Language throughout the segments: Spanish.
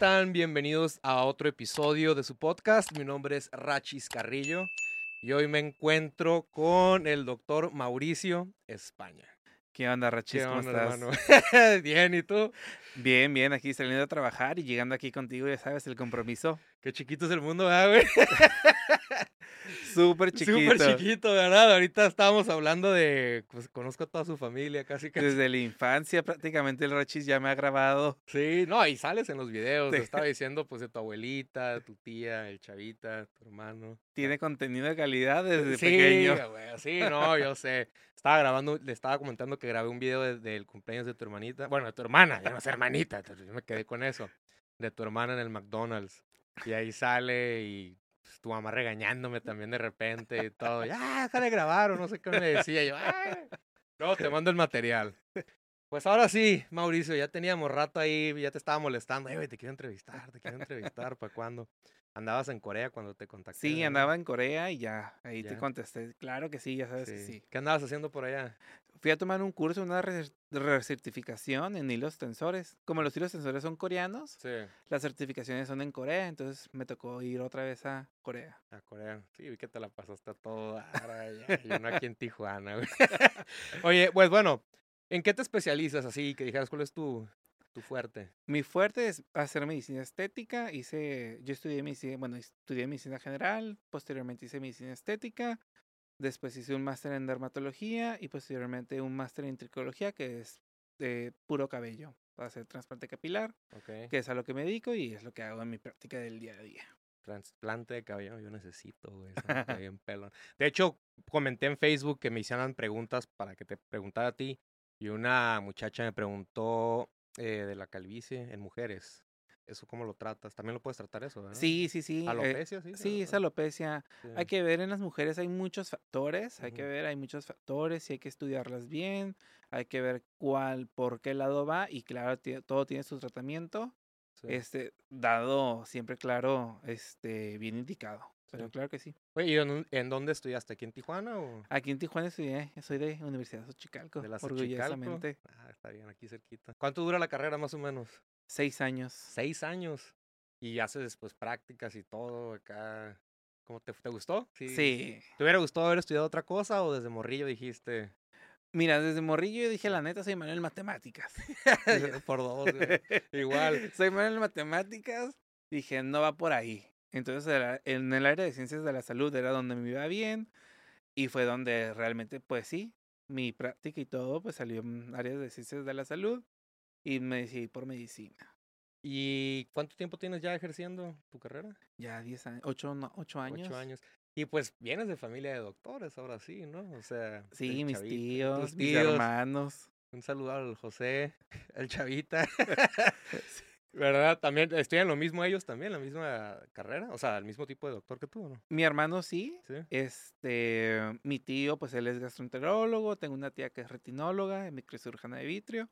están? Bienvenidos a otro episodio de su podcast. Mi nombre es Rachis Carrillo y hoy me encuentro con el doctor Mauricio España. ¿Qué onda, Rachis? ¿Qué ¿Cómo onda, estás? Bien, ¿y tú? Bien, bien, aquí saliendo a trabajar y llegando aquí contigo, ya sabes, el compromiso. Qué chiquito es el mundo, ¿verdad, güey? Súper chiquito. Súper chiquito, ¿verdad? Ahorita estábamos hablando de, pues conozco a toda su familia, casi que. Desde la infancia prácticamente el Rachis ya me ha grabado. Sí, no, y sales en los videos. Sí. Te estaba diciendo, pues, de tu abuelita, de tu tía, el chavita, tu hermano. Tiene contenido de calidad desde sí, pequeño. güey, sí, no, yo sé. Estaba grabando, le estaba comentando que grabé un video de- del cumpleaños de tu hermanita. Bueno, de tu hermana, ya no es hermanita, entonces yo me quedé con eso. De tu hermana en el McDonald's. Y ahí sale y tu mamá regañándome también de repente y todo. Ya, deja de grabar o no sé qué me decía. Yo. No, te mando el material. Pues ahora sí, Mauricio, ya teníamos rato ahí, ya te estaba molestando. Te quiero entrevistar, te quiero entrevistar. ¿Para cuándo? Andabas en Corea cuando te contacté. Sí, andaba en Corea y ya, ahí te contesté. Claro que sí, ya sabes que sí. ¿Qué andabas haciendo por allá? Fui a tomar un curso, una recer- recertificación en hilos tensores. Como los hilos tensores son coreanos, Sí, las certificaciones son en Corea, entonces me tocó ir otra vez a Corea. a Corea. Sí, vi que te la pasaste a todo dar allá, y uno aquí en Tijuana, güey. Oye, pues bueno, ¿en qué te especializas así? Que dijeras, ¿cuál es tu, tu fuerte? Mi fuerte es hacer medicina estética. Hice, yo estudié medicina, bueno, estudié medicina general, posteriormente hice medicina estética, después hice un máster en dermatología y posteriormente un máster en tricología, que es de puro cabello, para hacer trasplante capilar, que es a lo que me dedico y es lo que hago en mi práctica del día a día. Trasplante de cabello, yo necesito, güey. bien pelón. De hecho, comenté en Facebook que me hicieran preguntas para que te preguntara a ti. Y una muchacha me preguntó eh, de la calvicie en mujeres. ¿Eso cómo lo tratas? También lo puedes tratar eso, ¿verdad? Sí, sí, sí. eh, Alopecia, sí. Sí, es alopecia. Sí. Hay que ver en las mujeres, hay muchos factores, hay que ver, hay muchos factores y hay que estudiarlas bien, hay que ver cuál, por qué lado va y claro, todo tiene su tratamiento, Sí. este, dado siempre claro, este, bien indicado. Pero Sí. claro que sí. Oye, ¿y en, en dónde estudiaste? ¿Aquí en Tijuana o Aquí en Tijuana estudié, soy de Universidad Xochicalco, de la Xochicalco? orgullosamente. Ah, está bien, aquí cerquita. ¿Cuánto dura la carrera más o menos? Seis años. Seis años. Y haces después prácticas y todo acá. ¿Cómo te, te gustó? Sí. ¿Te hubiera gustado haber estudiado otra cosa o desde morrillo dijiste Mira, desde morrillo yo dije, la neta, soy malo en matemáticas. por dos? güey"? Igual. soy malo en matemáticas. Dije, no va por ahí. Entonces, en el área de ciencias de la salud era donde me iba bien. Y fue donde realmente, pues sí, mi práctica y todo, pues salió en áreas de ciencias de la salud. Y me decidí por medicina. ¿Y cuánto tiempo tienes ya ejerciendo tu carrera? Ya 10 años, 8, años. Ocho años. Y pues vienes de familia de doctores, ahora sí, ¿no? O sea, Sí, mis tíos, mis tíos. hermanos. Un saludo al José, el Chavita. ¿Verdad? También estudian lo mismo ellos también, la misma carrera, o sea, el mismo tipo de doctor que tú, ¿no? Mi hermano sí. Sí. Este, mi tío, pues él es gastroenterólogo, tengo una tía que es retinóloga, microcirujana de vitrio.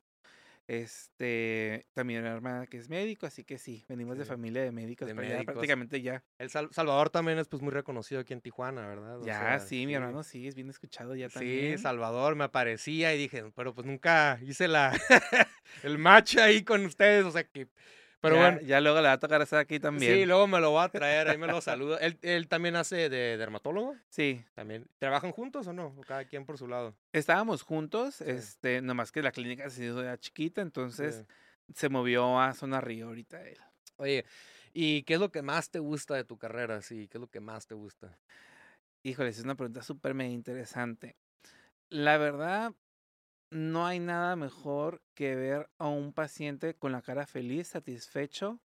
Este, también una hermana que es médico, así que sí, venimos de Sí, familia de médicos, de ya médicos. prácticamente ya. El Sal- Salvador también es pues muy reconocido aquí en Tijuana, ¿verdad? O Ya, sea, sí, mi hermano sí, es bien escuchado ya Sí, también. Salvador me aparecía y dije, pero pues nunca hice la el match ahí con ustedes, o sea que pero ya, bueno, ya luego le va a tocar estar aquí también. sí, luego me lo va a traer, ahí me lo saluda. Él, él también hace de dermatólogo, Sí, también. ¿Trabajan juntos o no? O cada quien por su lado. estábamos juntos, Sí. este, nomás que la clínica se hizo ya chiquita, entonces Sí. se movió a Zona Río ahorita él. Oye, ¿y qué es lo que más te gusta de tu carrera? Sí, ¿qué es lo que más te gusta? Híjole, es una pregunta súper interesante. La verdad, no hay nada mejor que ver a un paciente con la cara feliz, satisfecho,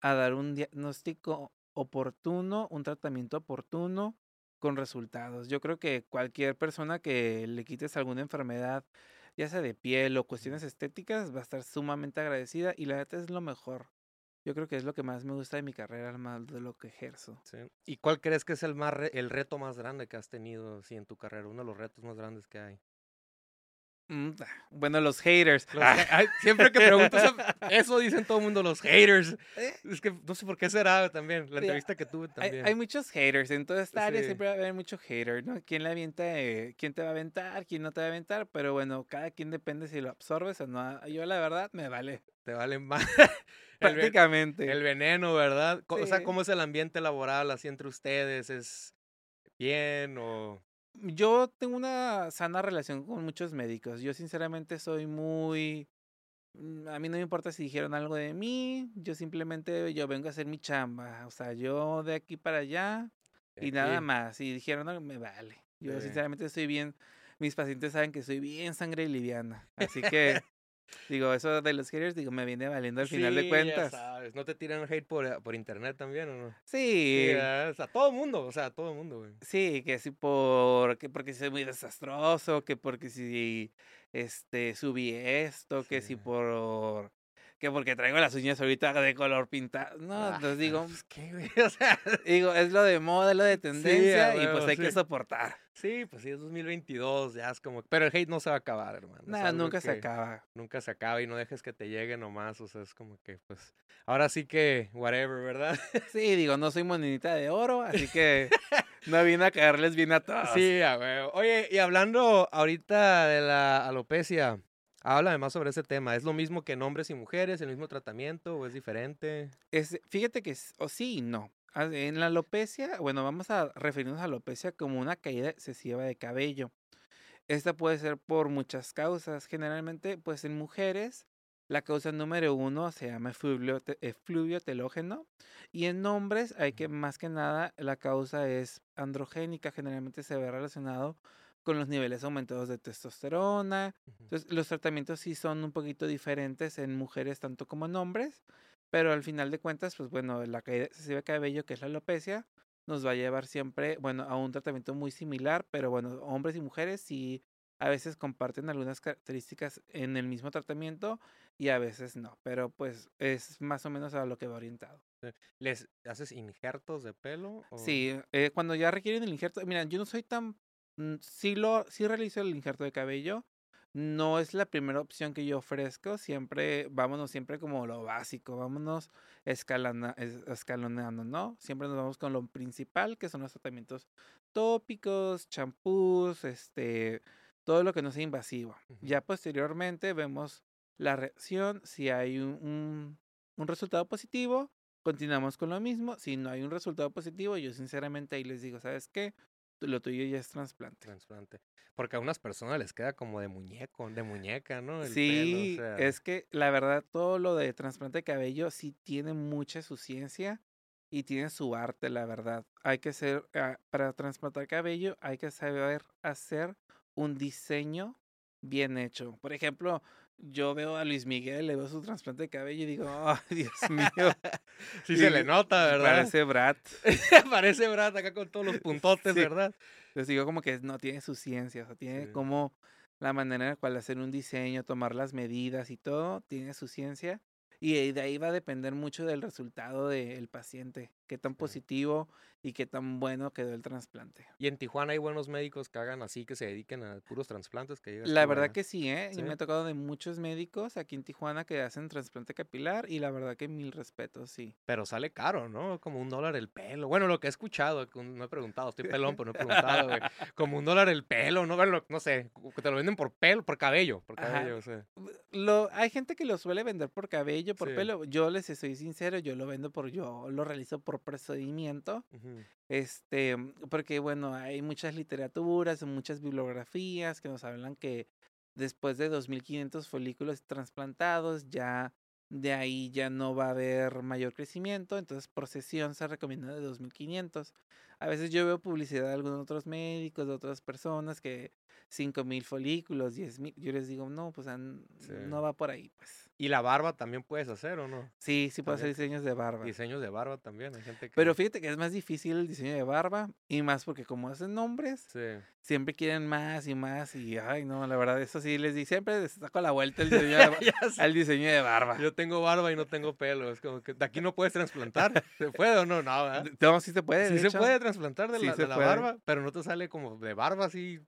a dar un diagnóstico oportuno, un tratamiento oportuno con resultados. Yo creo que cualquier persona que le quites alguna enfermedad, ya sea de piel o cuestiones estéticas, va a estar sumamente agradecida y la neta es lo mejor. Yo creo que es lo que más me gusta de mi carrera, más de lo que ejerzo. Sí. ¿Y cuál crees que es el más re- el reto más grande que has tenido sí, en tu carrera? Uno de los retos más grandes que hay. Mm, ah, Bueno, los haters. Los ay, siempre que pregunto eso, eso dicen todo el mundo, los haters. Eh, Es que no sé por qué será también. La Sí, entrevista que tuve Hay, también. hay muchos haters. En toda esta área Sí. siempre va a haber mucho hater, ¿no? ¿Quién le avienta? eh, ¿Quién te va a aventar? ¿Quién no te va a aventar? Pero bueno, cada quien depende si lo absorbes o no. Yo, la verdad, me vale. Te valen más. Prácticamente. el veneno, ¿verdad? O sea. ¿cómo es el ambiente laboral así entre ustedes? ¿Es bien o...? Yo tengo una sana relación con muchos médicos. Yo sinceramente soy muy... mm, A mí no me importa si dijeron algo de mí, yo simplemente yo vengo a hacer mi chamba. O sea, yo de aquí para allá y nada más. Si dijeron algo, me vale. Yo sinceramente soy bien, mis pacientes saben que soy bien sangre liviana. Así que, digo, eso de los haters, digo, me viene valiendo al final Sí, de ya cuentas. sabes. ¿No te tiran hate por, por internet también o no? Sí, o sea, todo mundo, o sea, todo el mundo, güey. Sí, que si por, que porque soy muy desastroso, que porque si este subí esto, que si Sí. por que porque traigo las uñas ahorita de color pintado. No, Ah, entonces digo, Pues, ¿qué, güey? O sea, digo, es lo de moda, es lo de tendencia y pues hay que soportar. sí, pues sí, es 2022, ya es como... Pero el hate no se va a acabar, hermano. Nada, nunca se acaba. Nunca se acaba y no dejes que te llegue nomás, o sea, es como que, pues... Ahora sí que, whatever, ¿verdad? Sí, digo, no soy moninita de oro, así que no vine a caerles bien a todos. Sí, a huevo. Oye, y hablando ahorita de la alopecia, háblame más sobre ese tema. ¿Es lo mismo que en hombres y mujeres, el mismo tratamiento o es diferente? Es, fíjate que s- o sí y no. En la alopecia, bueno, vamos a referirnos a alopecia como una caída excesiva de cabello. Esta puede ser por muchas causas. Generalmente, pues en mujeres, la causa número uno se llama efluvio, efluvio telógeno. Y en hombres, hay que más que nada, la causa es androgénica. Generalmente se ve relacionado con los niveles aumentados de testosterona, entonces, los tratamientos sí son un poquito diferentes en mujeres tanto como en hombres, pero al final de cuentas, pues bueno, la caída excesiva de cabello, que es la alopecia, nos va a llevar siempre, bueno, a un tratamiento muy similar, pero bueno, hombres y mujeres sí a veces comparten algunas características en el mismo tratamiento y a veces no, pero pues es más o menos a lo que va orientado. ¿Les haces injertos de pelo? o- Sí, eh, cuando ya requieren el injerto, mira, yo no soy tan, sí lo, sí realizo el injerto de cabello, no es la primera opción que yo ofrezco, siempre, vámonos siempre como lo básico, vámonos escalana, es- escaloneando, ¿no? Siempre nos vamos con lo principal, que son los tratamientos tópicos, champús, este, todo lo que no sea invasivo. Ujú. Ya posteriormente vemos la reacción, si hay un, un, un resultado positivo, continuamos con lo mismo. Si no hay un resultado positivo, yo sinceramente ahí les digo, ¿sabes qué? Lo tuyo ya es trasplante. trasplante. Porque a unas personas les queda como de muñeco, de muñeca, ¿no? El pelo, o Sí, sea, es que la verdad todo lo de trasplante de cabello sí tiene mucha su ciencia y tiene su arte, la verdad. Hay que ser, ah, para trasplantar cabello hay que saber hacer un diseño bien hecho. Por ejemplo, yo veo a Luis Miguel, le veo su trasplante de cabello y digo, ay, Dios mío. sí se le nota, ¿verdad? Parece Brad. Parece Brad acá con todos los puntotes, Sí. ¿verdad? Les digo como que no tiene su ciencia, o sea, tiene Sí. como la manera en la cual hacer un diseño, tomar las medidas y todo, tiene su ciencia. Y de ahí va a depender mucho del resultado del paciente, qué tan positivo y qué tan bueno quedó el trasplante. Y en Tijuana hay buenos médicos que hagan así, que se dediquen a puros trasplantes. Que La verdad que sí, ¿eh? Y Sí. me ha tocado de muchos médicos aquí en Tijuana que hacen trasplante capilar y la verdad que mil respetos, sí. Pero sale caro, ¿no? Como un dólar el pelo. Bueno, lo que he escuchado, no he preguntado, estoy pelón, pero no he preguntado, güey. Como un dólar el pelo, ¿no? Bueno, no sé, te lo venden por pelo, por cabello, por cabello, o sea. Lo, hay gente que lo suele vender por cabello, por Sí. pelo. Yo les soy sincero, yo lo vendo por, yo lo realizo por procedimiento. Este, porque bueno, hay muchas literaturas, muchas bibliografías que nos hablan que después de 2500 folículos trasplantados, ya de ahí ya no va a haber mayor crecimiento, entonces por sesión se recomienda de 2500. A veces yo veo publicidad de algunos otros médicos, de otras personas que 5000 folículos, 10000, yo les digo, no, pues Sí. no va por ahí, pues. Y la barba también puedes hacer, ¿o no? Sí, sí puedo hacer diseños de barba. Diseños de barba también, hay gente que... Pero fíjate que es más difícil el diseño de barba y más porque como hacen nombres, Sí. siempre quieren más y más y ay no, la verdad eso sí les di siempre les saco la vuelta el diseño de, al diseño de barba. Yo tengo barba y no tengo pelo. Es como que de aquí no puedes trasplantar. ¿Se puede o no? No. No, sí se puede. Sí se hecho, puede trasplantar de Sí la, de la barba, pero no te sale como de barba así.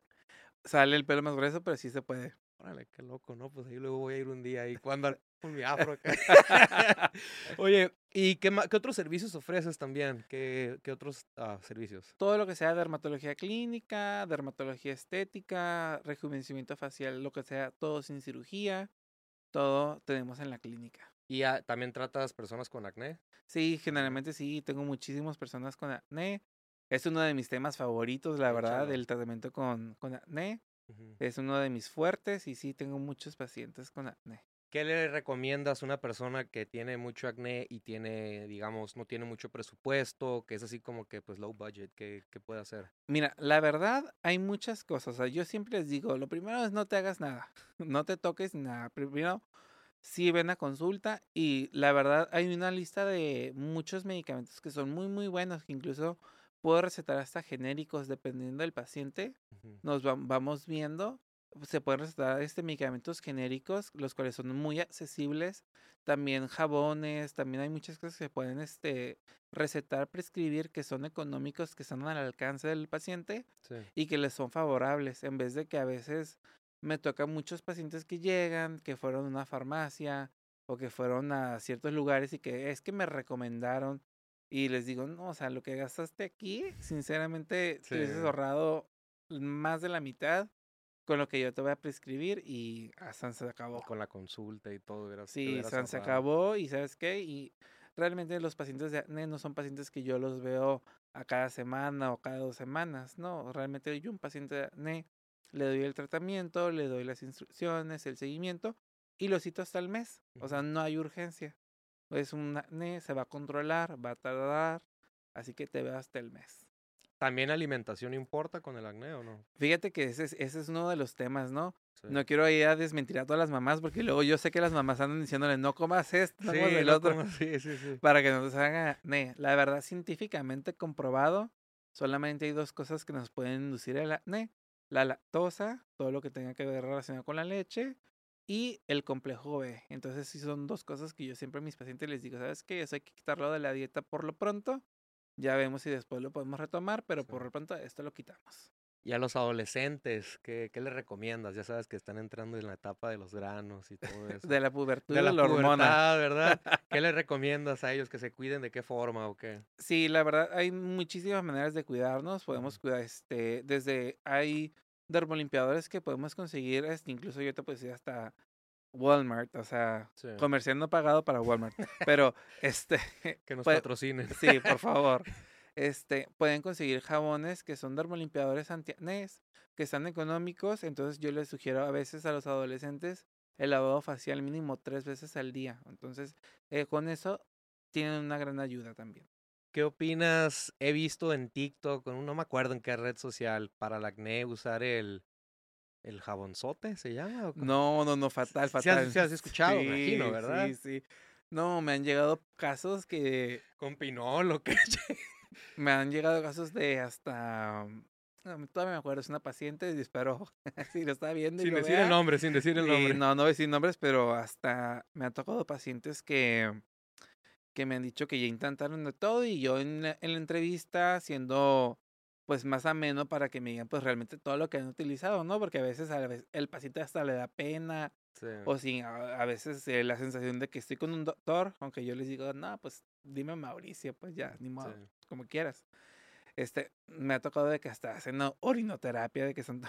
Sale el pelo más grueso, pero sí se puede. Órale, qué loco, ¿no? Pues ahí luego voy a ir un día ahí cuando con mi afro acá. Oye, ¿y qué, qué otros servicios ofreces también? ¿Qué, qué otros ah, servicios? Todo lo que sea dermatología clínica, dermatología estética, rejuvenecimiento facial, lo que sea, todo sin cirugía, todo tenemos en la clínica. ¿Y ah, también tratas personas con acné? Sí, generalmente sí, tengo muchísimas personas con acné. Es uno de mis temas favoritos, la verdad, del tratamiento con, con acné. Es uno de mis fuertes y sí, tengo muchos pacientes con acné. ¿Qué le recomiendas a una persona que tiene mucho acné y tiene, digamos, no tiene mucho presupuesto, que es así como que, pues, low budget? ¿Qué, qué puede hacer? Mira, la verdad, hay muchas cosas. O sea, yo siempre les digo, lo primero es no te hagas nada, no te toques nada. Primero, sí ven a consulta y la verdad hay una lista de muchos medicamentos que son muy, muy buenos, que incluso puedo recetar hasta genéricos dependiendo del paciente. Ujú. Nos vam- vamos viendo, se pueden recetar este medicamentos genéricos, los cuales son muy accesibles. También jabones, también hay muchas cosas que se pueden este, recetar, prescribir, que son económicos, que están al alcance del paciente Sí. y que les son favorables, en vez de que a veces me tocan muchos pacientes que llegan, que fueron a una farmacia o que fueron a ciertos lugares y que es que me recomendaron y les digo, no, o sea, lo que gastaste aquí, sinceramente, te hubieses Sí. ahorrado más de la mitad con lo que yo te voy a prescribir y hasta se acabó. Con la consulta y todo. te Sí, San se acabó y ¿sabes qué? Y realmente los pacientes de acné no son pacientes que yo los veo a cada semana o cada dos semanas, no, realmente yo un paciente de acné le doy el tratamiento, le doy las instrucciones, el seguimiento y lo cito hasta el mes, o sea, no hay urgencia. Es un acné, se va a controlar, va a tardar, así que te veo hasta el mes. ¿También alimentación importa con el acné o no? Fíjate que ese es, ese es uno de los temas, ¿no? Sí. No quiero ir a desmentir a todas las mamás porque luego yo sé que las mamás andan diciéndole no comas esto, no Sí, comas el no otro. comas- sí, sí, sí. para que no se haga acné. La verdad, científicamente comprobado, solamente hay dos cosas que nos pueden inducir el acné. La lactosa, todo lo que tenga que ver relacionado con la leche, y el complejo B. Entonces, sí son dos cosas que yo siempre a mis pacientes les digo, ¿sabes qué? Eso hay que quitarlo de la dieta por lo pronto. Ya vemos si después lo podemos retomar, pero por lo pronto esto lo quitamos. Y a los adolescentes, ¿qué, qué les recomiendas? Ya sabes que están entrando en la etapa de los granos y todo eso. De la pubertad de la la hormona. ¿verdad? ¿Qué les recomiendas a ellos? ¿Que se cuiden de qué forma o qué? Sí, la verdad, hay muchísimas maneras de cuidarnos. Podemos cuidar, este, desde, hay dermolimpiadores que podemos conseguir, este, incluso yo te puedo decir hasta Walmart, o sea, Sí. comercial no pagado para Walmart, pero, este, Que nos puede- patrocinen. sí, por favor, este, pueden conseguir jabones que son dermolimpiadores antiacnés, que están económicos, entonces yo les sugiero a veces a los adolescentes el lavado facial mínimo tres veces al día, entonces, eh, con eso tienen una gran ayuda también. ¿Qué opinas? He visto en TikTok, no me acuerdo en qué red social, para el acné usar el, el jabonzote, ¿se llama? No, no, no, fatal, Sí has- fatal. sí has escuchado, me imagino, Sí, ¿verdad? Sí, sí. No, me han llegado casos que Con pinol o qué. me han llegado casos de hasta no, todavía me acuerdo, es una paciente espero si lo está viendo y sin lo decir vea. el nombre, sin decir el Y nombre. no, no voy a decir nombres, pero hasta me han tocado pacientes que que me han dicho que ya intentaron de todo y yo en la, en la entrevista siendo pues más ameno para que me digan pues realmente todo lo que han utilizado, ¿no? Porque a veces, a veces el paciente hasta le da pena Sí. O si a, a veces eh, la sensación de que estoy con un doctor, aunque yo les digo, no, pues dime Mauricio, pues ya, ni modo, Sí. como quieras. Este, me ha tocado de que hasta hacen orinoterapia, de que son...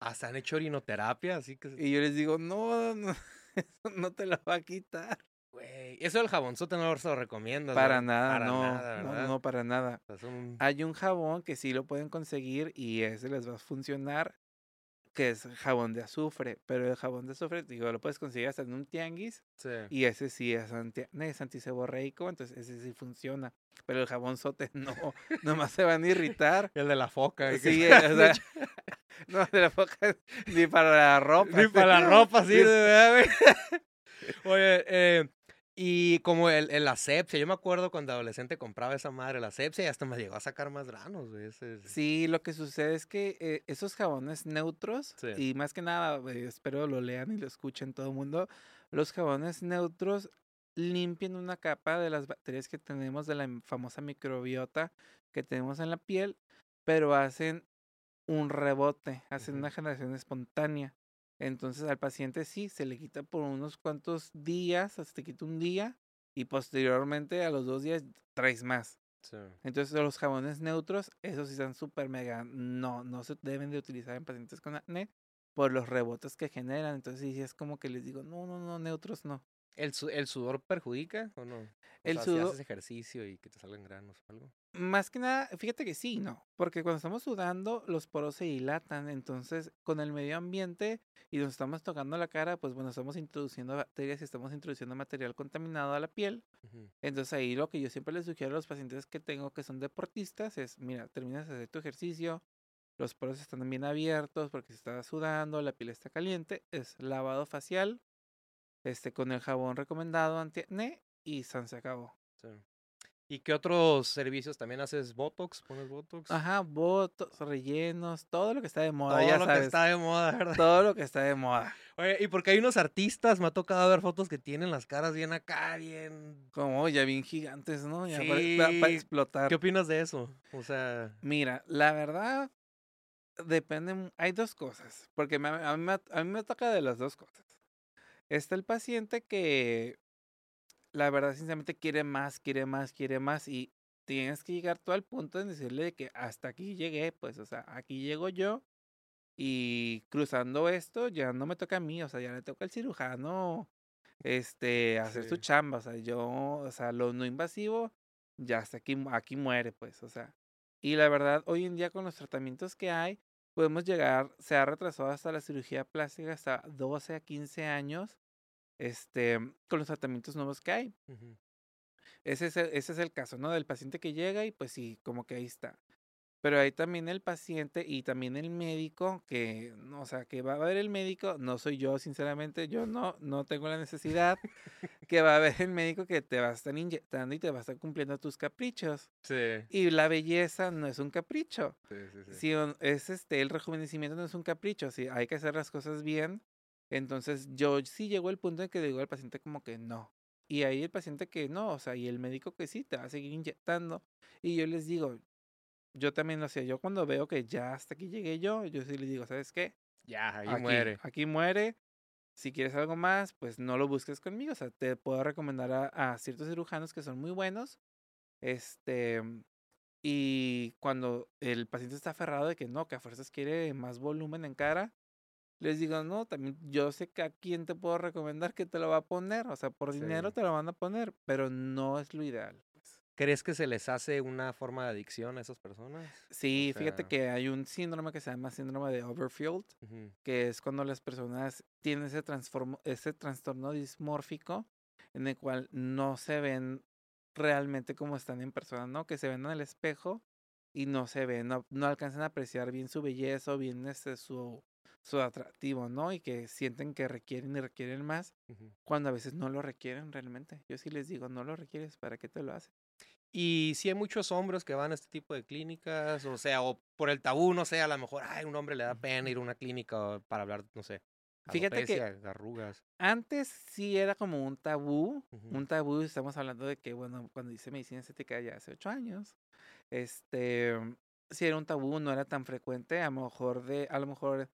Hasta han hecho orinoterapia, así que... Y yo les digo, no, no, eso no te lo va a quitar. Güey, eso del jabonzote no lo recomiendas. Para nada, Para no, nada, no, no, para nada. O sea, son- Hay un jabón que sí lo pueden conseguir y ese les va a funcionar, que es jabón de azufre, pero el jabón de azufre, digo, lo puedes conseguir hasta en un tianguis sí. Y ese sí es, anti, es antiseborreico, entonces ese sí funciona. Pero el jabón sote no, nomás se van a irritar. El de la foca. que Sí, se- o sea, no de la foca ni para la ropa. Ni para la ropa, sí, Sí. de verdad, güey. Oye, eh, y como el, el asepsia, yo me acuerdo cuando adolescente compraba esa madre, la asepsia, y hasta me llegó a sacar más granos, güey. Sí, lo que sucede es que eh, esos jabones neutros, Sí. y más que nada, eh, espero lo lean y lo escuchen todo el mundo, los jabones neutros limpian una capa de las bacterias que tenemos de la famosa microbiota que tenemos en la piel, pero hacen un rebote, hacen una generación espontánea. Entonces al paciente sí, se le quita por unos cuantos días, hasta te quita un día y posteriormente a los dos días traes más. Sí. Entonces los jabones neutros, esos sí están súper mega, no, no se deben de utilizar en pacientes con acné por los rebotes que generan. Entonces sí es como que les digo, no, no, no, neutros no. ¿El, su- el sudor perjudica o no? O El sea, si sudor- haces ejercicio y que te salgan granos o algo. Más que nada, fíjate que sí, no, porque cuando estamos sudando, los poros se dilatan, entonces con el medio ambiente y nos estamos tocando la cara, pues bueno, estamos introduciendo bacterias y estamos introduciendo material contaminado a la piel. Ujú. Entonces ahí lo que yo siempre les sugiero a los pacientes que tengo que son deportistas es, mira, terminas de hacer tu ejercicio, los poros están bien abiertos porque se está sudando, la piel está caliente, es lavado facial, este con el jabón recomendado anti-acné y san se acabó. Sí. ¿Y qué otros servicios también haces? ¿Botox? ¿Pones Botox? Ajá, botos, rellenos, todo lo que está de moda, Todo ya lo sabes. que está de moda, ¿verdad? Todo lo que está de moda. Oye, y porque hay unos artistas, me ha tocado ver fotos que tienen las caras bien acá, bien... Como ya bien gigantes, ¿no? Ya para, Sí. explotar. ¿Qué opinas de eso? O sea... Mira, la verdad, depende. Hay dos cosas. Porque me- a mí, me, a mí me toca de las dos cosas. Está el paciente que, la verdad, sinceramente, quiere más, quiere más, quiere más. Y tienes que llegar tú al punto de decirle de que hasta aquí llegué, pues, o sea, aquí llego yo. Y cruzando esto, ya no me toca a mí, o sea, ya le toca al cirujano este, hacer su Sí. chamba, o sea, yo, o sea, lo no invasivo, ya hasta aquí, aquí muere, pues, o sea. Y la verdad, hoy en día con los tratamientos que hay, podemos llegar, se ha retrasado hasta la cirugía plástica hasta 12 a 15 años, este, con los tratamientos nuevos que hay. Ese es el, ese es el caso, ¿no? Del paciente que llega y pues sí, como que ahí está. Pero hay también el paciente y también el médico que, o sea, que va a ver el médico, no soy yo, sinceramente, yo no, no tengo la necesidad, que va a ver el médico que te va a estar inyectando y te va a estar cumpliendo tus caprichos. Sí, Y la belleza no es un capricho. sí, sí. sí. Si es este, el rejuvenecimiento no es un capricho, si hay que hacer las cosas bien. Entonces yo sí llegó el punto en que digo al paciente como que no. Y ahí el paciente que no, o sea, y el médico que sí, te va a seguir inyectando. Y yo les digo, yo también lo hacía, yo cuando veo que ya hasta aquí llegué yo, yo sí les digo, ¿sabes qué? Ya, ahí aquí, muere. Aquí muere. Si quieres algo más, pues no lo busques conmigo. O sea, te puedo recomendar a, a ciertos cirujanos que son muy buenos. Este. Y cuando el paciente está aferrado de que no, que a fuerzas quiere más volumen en cara, les digo, no, también yo sé que a quién te puedo recomendar que te lo va a poner. O sea, por dinero te lo van a poner, pero no es lo ideal. ¿Crees que se les hace una forma de adicción a esas personas? Sí, fíjate sea- que hay un síndrome que se llama síndrome de Overfield, que es cuando las personas tienen ese, ese trastorno dismórfico en el cual no se ven realmente como están en persona, ¿no? Que se ven en el espejo y no se ven, no, no alcanzan a apreciar bien su belleza o bien este, su, su atractivo, ¿no? Y que sienten que requieren y requieren más cuando a veces no lo requieren realmente. Yo sí les digo, no lo requieres, ¿para qué te lo hacen? Y si hay muchos hombres que van a este tipo de clínicas, o sea, o por el tabú, no sé, a lo mejor, ay, un hombre le da pena ir a una clínica para hablar, no sé, Fíjate que- arrugas. Antes sí era como un tabú, un tabú, estamos hablando de que, bueno, cuando hice medicina estética ya hace ocho años, este, sí era un tabú, no era tan frecuente, a lo mejor de, a lo mejor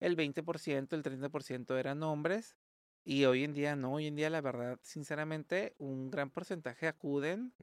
el 20%, el 30% eran hombres, y hoy en día no, hoy en día la verdad, sinceramente, un gran porcentaje acuden.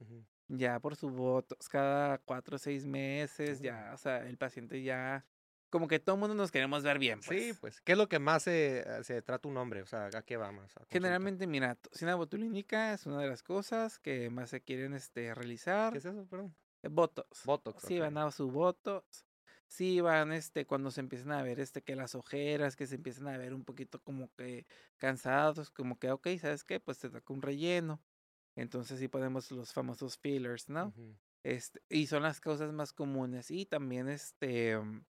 Ya por su votos cada cuatro o seis meses, ya, o sea, el paciente ya, como que todo el mundo nos queremos ver bien, pues. Sí, pues, ¿qué es lo que más se, se trata un hombre? O sea, ¿a qué va más? a? Generalmente, mira, toxina botulínica es una de las cosas que más se quieren este, realizar. ¿Qué es eso, perdón? Eh, Botox. Botox. Sí, van a su botox. Sí, van este, cuando se empiezan a ver este, que las ojeras, que se empiezan a ver un poquito como que cansados, como que, ok, ¿sabes qué? Pues te toca un relleno. Entonces sí ponemos los famosos fillers, ¿no? Este, y son las causas más comunes. Y también este mm,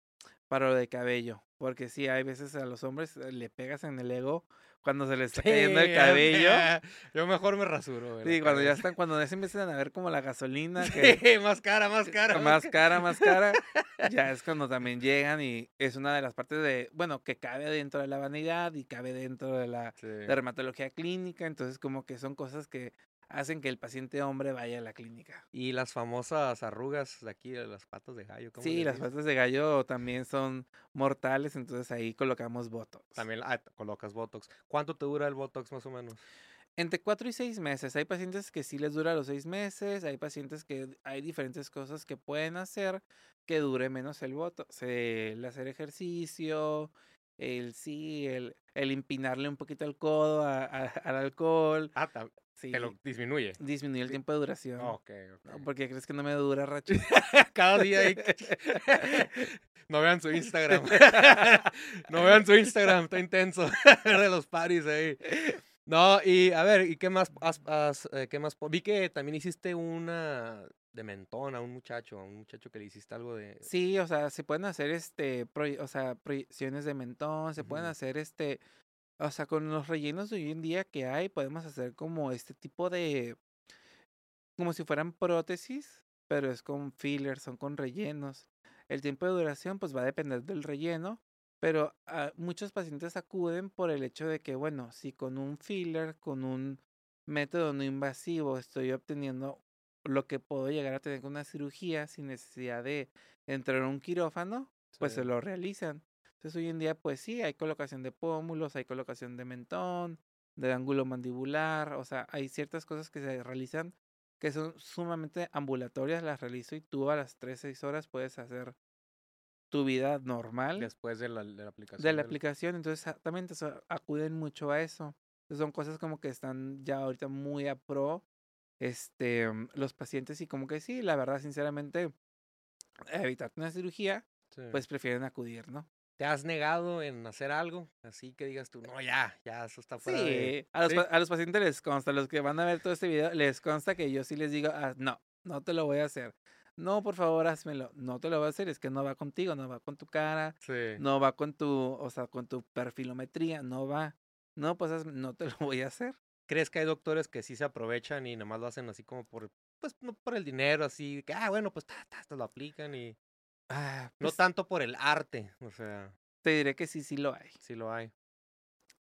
para lo de cabello. Porque sí, hay veces a los hombres eh, le pegas en el ego cuando se les está cayendo el cabello. ya, Yo mejor me rasuro. la Sí, cuando ya están, cuando ya se empiezan a ver como la gasolina, que Sí, más cara, más cara. más cara, más cara, ya es cuando también llegan y es una de las partes de, bueno, que cabe dentro de la vanidad y cabe dentro de la Sí. dermatología clínica, entonces como que son cosas que hacen que el paciente hombre vaya a la clínica. Y las famosas arrugas de aquí, de las patas de gallo. ¿cómo Sí, las patas de gallo también son mortales, entonces ahí colocamos botox. También ah, colocas Botox. ¿Cuánto te dura el Botox más o menos? Entre cuatro y seis meses. Hay pacientes que sí les dura los seis meses, hay pacientes que hay diferentes cosas que pueden hacer que dure menos el botox. El hacer ejercicio, el sí, el, el empinarle un poquito el codo a- a- al alcohol. Ah, Sí, te lo disminuye. disminuye el tiempo de duración. Ok, ¿no? ok. ¿Por qué crees que no me dura, Racho? Cada día ahí. No vean su Instagram. No vean su Instagram, está intenso. de los paris ahí. No, y a ver, ¿y qué más has, has, eh, qué más? Vi que también hiciste una de mentón a un muchacho, a un muchacho que le hiciste algo de... Sí, o sea, se pueden hacer este, o sea, proyecciones de mentón, se pueden hacer este, o sea, con los rellenos de hoy en día que hay, podemos hacer como este tipo de, como si fueran prótesis, pero es con fillers, son con rellenos. El tiempo de duración pues va a depender del relleno, pero ah, muchos pacientes acuden por el hecho de que, bueno, si con un filler, con un método no invasivo estoy obteniendo lo que puedo llegar a tener con una cirugía sin necesidad de entrar a un quirófano, pues se lo realizan. Entonces hoy en día pues sí, hay colocación de pómulos, hay colocación de mentón, de ángulo mandibular, o sea, hay ciertas cosas que se realizan que son sumamente ambulatorias, las realizo y tú a las 3, 6 horas puedes hacer tu vida normal Después de la, de la aplicación. de la del- aplicación, entonces sea, acuden mucho a eso. Entonces, son cosas como que están ya ahorita muy a pro este mm, los pacientes y como que sí, la verdad sinceramente evitar una cirugía, Sí. pues prefieren acudir, ¿no? ¿Te has negado en hacer algo? Así que digas tú, no, ya, ya, eso está fuera de... Sí, a los, a los pacientes les consta, a los que van a ver todo este video, les consta que yo sí les digo, "Ah, no, no te lo voy a hacer. No, por favor, házmelo. No te lo voy a hacer, es que no va contigo, no va con tu cara, Sí. no va con tu, o sea, con tu perfilometría, no va. No, pues hazme- no te lo voy a hacer. ¿Crees que hay doctores que sí se aprovechan y nomás lo hacen así como por, pues, no por el dinero, así, que, ah, bueno, pues, ta, ta, te lo aplican y... Ah, No tanto por el arte, o sea, te diré que sí, sí lo hay. sí lo hay.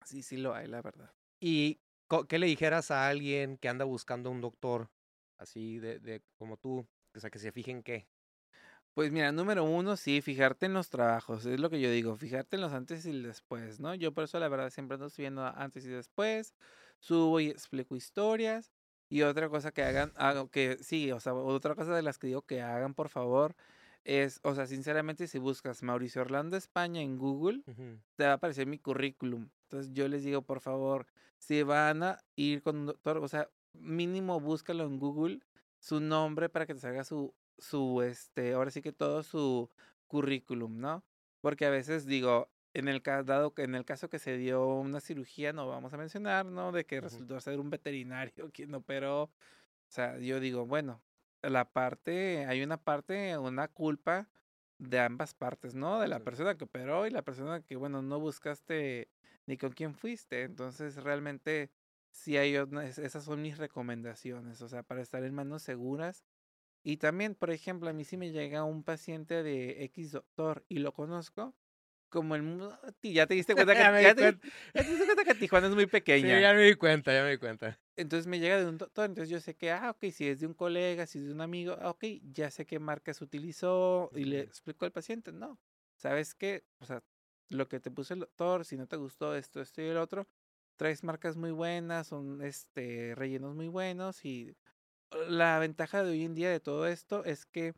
Sí, sí lo hay, la verdad. ¿Y qué le dijeras a alguien que anda buscando un doctor así de, de como tú? O sea, que se fijen qué. Pues mira, número uno, sí, fijarte en los trabajos, es lo que yo digo, fijarte en los antes y después, ¿no? Yo por eso la verdad siempre ando subiendo antes y después, subo y explico historias. Y otra cosa que hagan, hago que sí, o sea, otra cosa de las que digo que hagan, por favor, es, o sea, sinceramente, si buscas Mauricio Orlando España en Google, te va a aparecer mi currículum. Entonces yo les digo, por favor, si van a ir con un doctor, o sea, mínimo búscalo en Google su nombre para que te salga su, su, este, ahora sí que todo su currículum, ¿no? Porque a veces digo, en el, ca- dado que en el caso que se dio una cirugía, no vamos a mencionar, ¿no? De que resultó ser un veterinario quien operó. O sea, yo digo, bueno, la parte, hay una parte, una culpa de ambas partes, ¿no? De la persona que operó y la persona que, bueno, no buscaste ni con quién fuiste. Entonces, realmente, sí hay esas son mis recomendaciones, o sea, para estar en manos seguras. Y también, por ejemplo, a mí si me llega un paciente de X doctor y lo conozco, como el mundo, ti- ya te diste cuenta que, Ya ya te, cuenta. ya te diste cuenta que Tijuana es muy Sí, pequeña. ya me di cuenta, ya me di cuenta. Entonces me llega de un doctor, entonces yo sé que, ah, ok, si es de un colega, si es de un amigo, ah, ok, ya sé qué marcas utilizó y le explico al paciente, no, ¿sabes qué? O sea, lo que te puso el doctor, si no te gustó esto, esto y el otro, traes marcas muy buenas, son este rellenos muy buenos y la ventaja de hoy en día de todo esto es que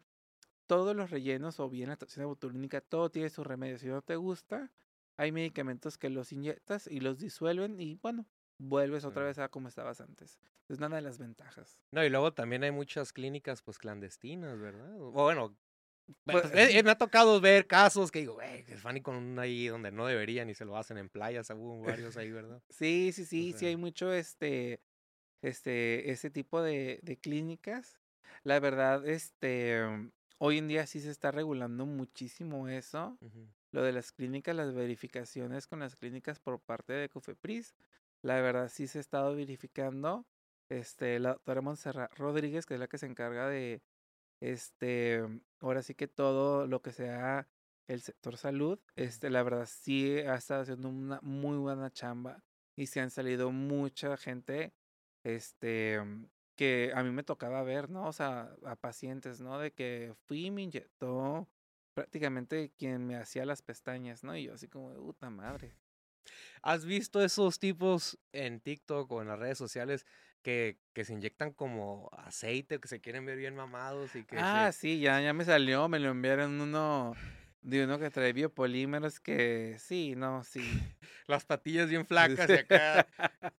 todos los rellenos o bien la toxina botulínica, todo tiene su remedio. Si no te gusta, hay medicamentos que los inyectas y los disuelven y bueno, vuelves otra vez a como estabas antes. Es una de las ventajas. No, y luego también hay muchas clínicas, pues, clandestinas, ¿verdad? O bueno, Pues- pues, eh, eh, me ha tocado ver casos que digo, güey, y con un ahí donde no deberían y se lo hacen en playas, hubo varios ahí, ¿verdad? Sí, sí, sí, sí sea- hay mucho este, este, ese tipo de, de clínicas. La verdad, este, hoy en día sí se está regulando muchísimo eso. Lo de las clínicas, las verificaciones con las clínicas por parte de Cofepris. La verdad sí se ha estado verificando. Este, la doctora Montserrat Rodríguez, que es la que se encarga de, este, ahora sí que todo lo que sea el sector salud, este, la verdad sí ha estado haciendo una muy buena chamba y se han salido mucha gente, este, que a mí me tocaba ver, ¿no? O sea, a pacientes, ¿no? De que fui y me inyectó prácticamente quien me hacía las pestañas, ¿no? Y yo así como, de puta madre. ¿Has visto esos tipos en TikTok o en las redes sociales que, que se inyectan como aceite, que se quieren ver bien mamados y que se- Ah, sí, ya, ya me salió, me lo enviaron uno de uno que trae biopolímeros que sí, no, sí. las patillas bien flacas y acá?